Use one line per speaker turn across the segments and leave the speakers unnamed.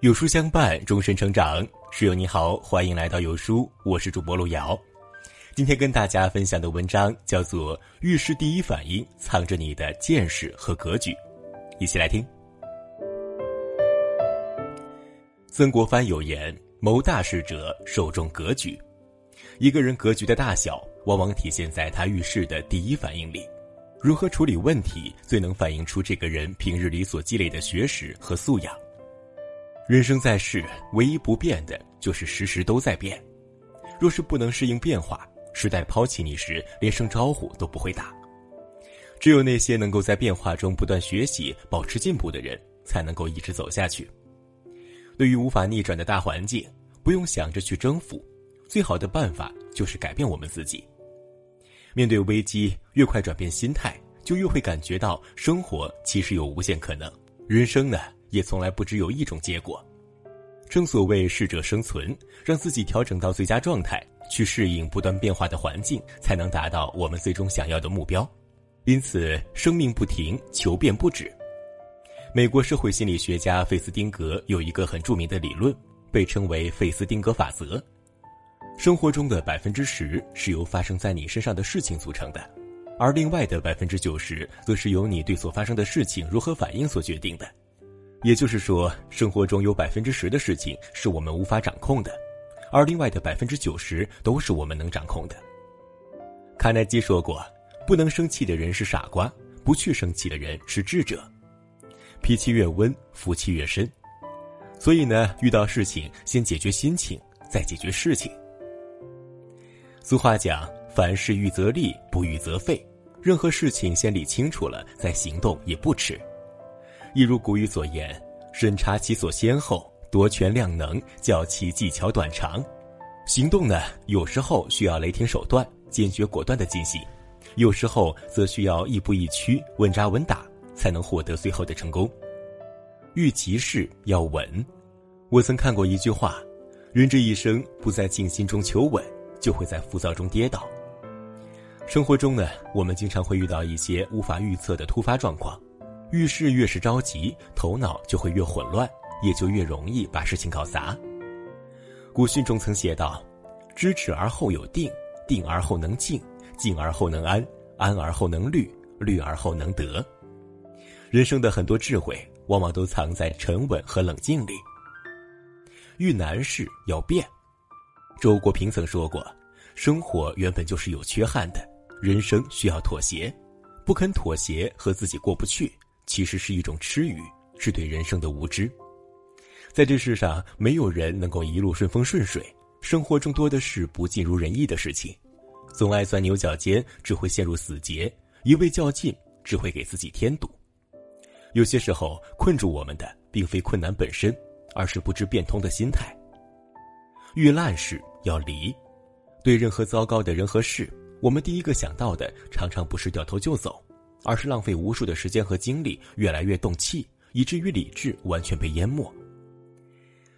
有书相伴，终身成长。室友你好，欢迎来到有书，我是主播路遥。今天跟大家分享的文章叫做《遇事第一反应藏着你的见识和格局》，一起来听。曾国藩有言：“谋大事者，首重格局。”一个人格局的大小，往往体现在他遇事的第一反应里。如何处理问题，最能反映出这个人平日里所积累的学识和素养。人生在世，唯一不变的就是时时都在变。若是不能适应变化，时代抛弃你时，连声招呼都不会打。只有那些能够在变化中不断学习、保持进步的人，才能够一直走下去。对于无法逆转的大环境，不用想着去征服，最好的办法就是改变我们自己。面对危机，越快转变心态，就越会感觉到生活其实有无限可能。人生呢？也从来不只有一种结果，正所谓适者生存，让自己调整到最佳状态，去适应不断变化的环境，才能达到我们最终想要的目标。因此，生命不停，求变不止。美国社会心理学家费斯汀格有一个很著名的理论，被称为费斯汀格法则。生活中的百分之十是由发生在你身上的事情组成的，而另外的百分之九十，则是由你对所发生的事情如何反应所决定的。也就是说，生活中有百分之十的事情是我们无法掌控的，而另外的百分之九十都是我们能掌控的。卡耐基说过：“不能生气的人是傻瓜，不去生气的人是智者。脾气越温，福气越深。所以呢，遇到事情先解决心情，再解决事情。”俗话讲：“凡事预则立，不预则废。”任何事情先理清楚了，再行动也不迟。一如古语所言：“审查其所先后，夺权量能，较其技巧短长。”行动呢，有时候需要雷霆手段，坚决果断的进行；有时候则需要亦步亦趋，稳扎稳打，才能获得最后的成功。遇急事要稳。我曾看过一句话：“人这一生不在静心中求稳，就会在浮躁中跌倒。”生活中呢，我们经常会遇到一些无法预测的突发状况。遇事越是着急，头脑就会越混乱，也就越容易把事情搞砸。古训中曾写道：“知止而后有定，定而后能静，静而后能安，安而后能虑，虑而后能得。”人生的很多智慧，往往都藏在沉稳和冷静里。遇难事要变。周国平曾说过：“生活原本就是有缺憾的，人生需要妥协，不肯妥协和自己过不去。”其实是一种痴愚，是对人生的无知。在这世上，没有人能够一路顺风顺水，生活中多的是不尽如人意的事情。总爱钻牛角尖，只会陷入死结；一味较劲，只会给自己添堵。有些时候，困住我们的并非困难本身，而是不知变通的心态。遇烂事要离，对任何糟糕的人和事，我们第一个想到的常常不是掉头就走。而是浪费无数的时间和精力，越来越动气，以至于理智完全被淹没。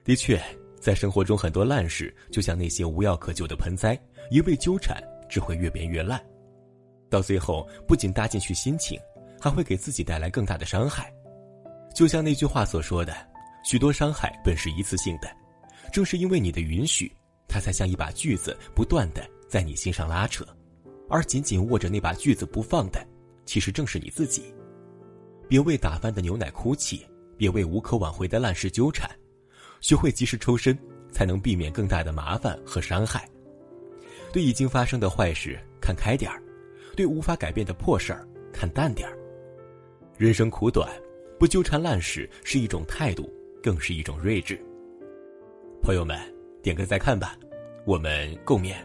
的确，在生活中很多烂事，就像那些无药可救的盆栽，一味纠缠只会越变越烂，到最后不仅搭进去心情，还会给自己带来更大的伤害。就像那句话所说的：“许多伤害本是一次性的，正是因为你的允许，它才像一把锯子，不断的在你心上拉扯，而紧紧握着那把锯子不放的。”其实正是你自己，别为打翻的牛奶哭泣，别为无可挽回的烂事纠缠，学会及时抽身，才能避免更大的麻烦和伤害。对已经发生的坏事看开点儿，对无法改变的破事儿看淡点儿。人生苦短，不纠缠烂事是一种态度，更是一种睿智。朋友们，点个再看吧，我们共勉。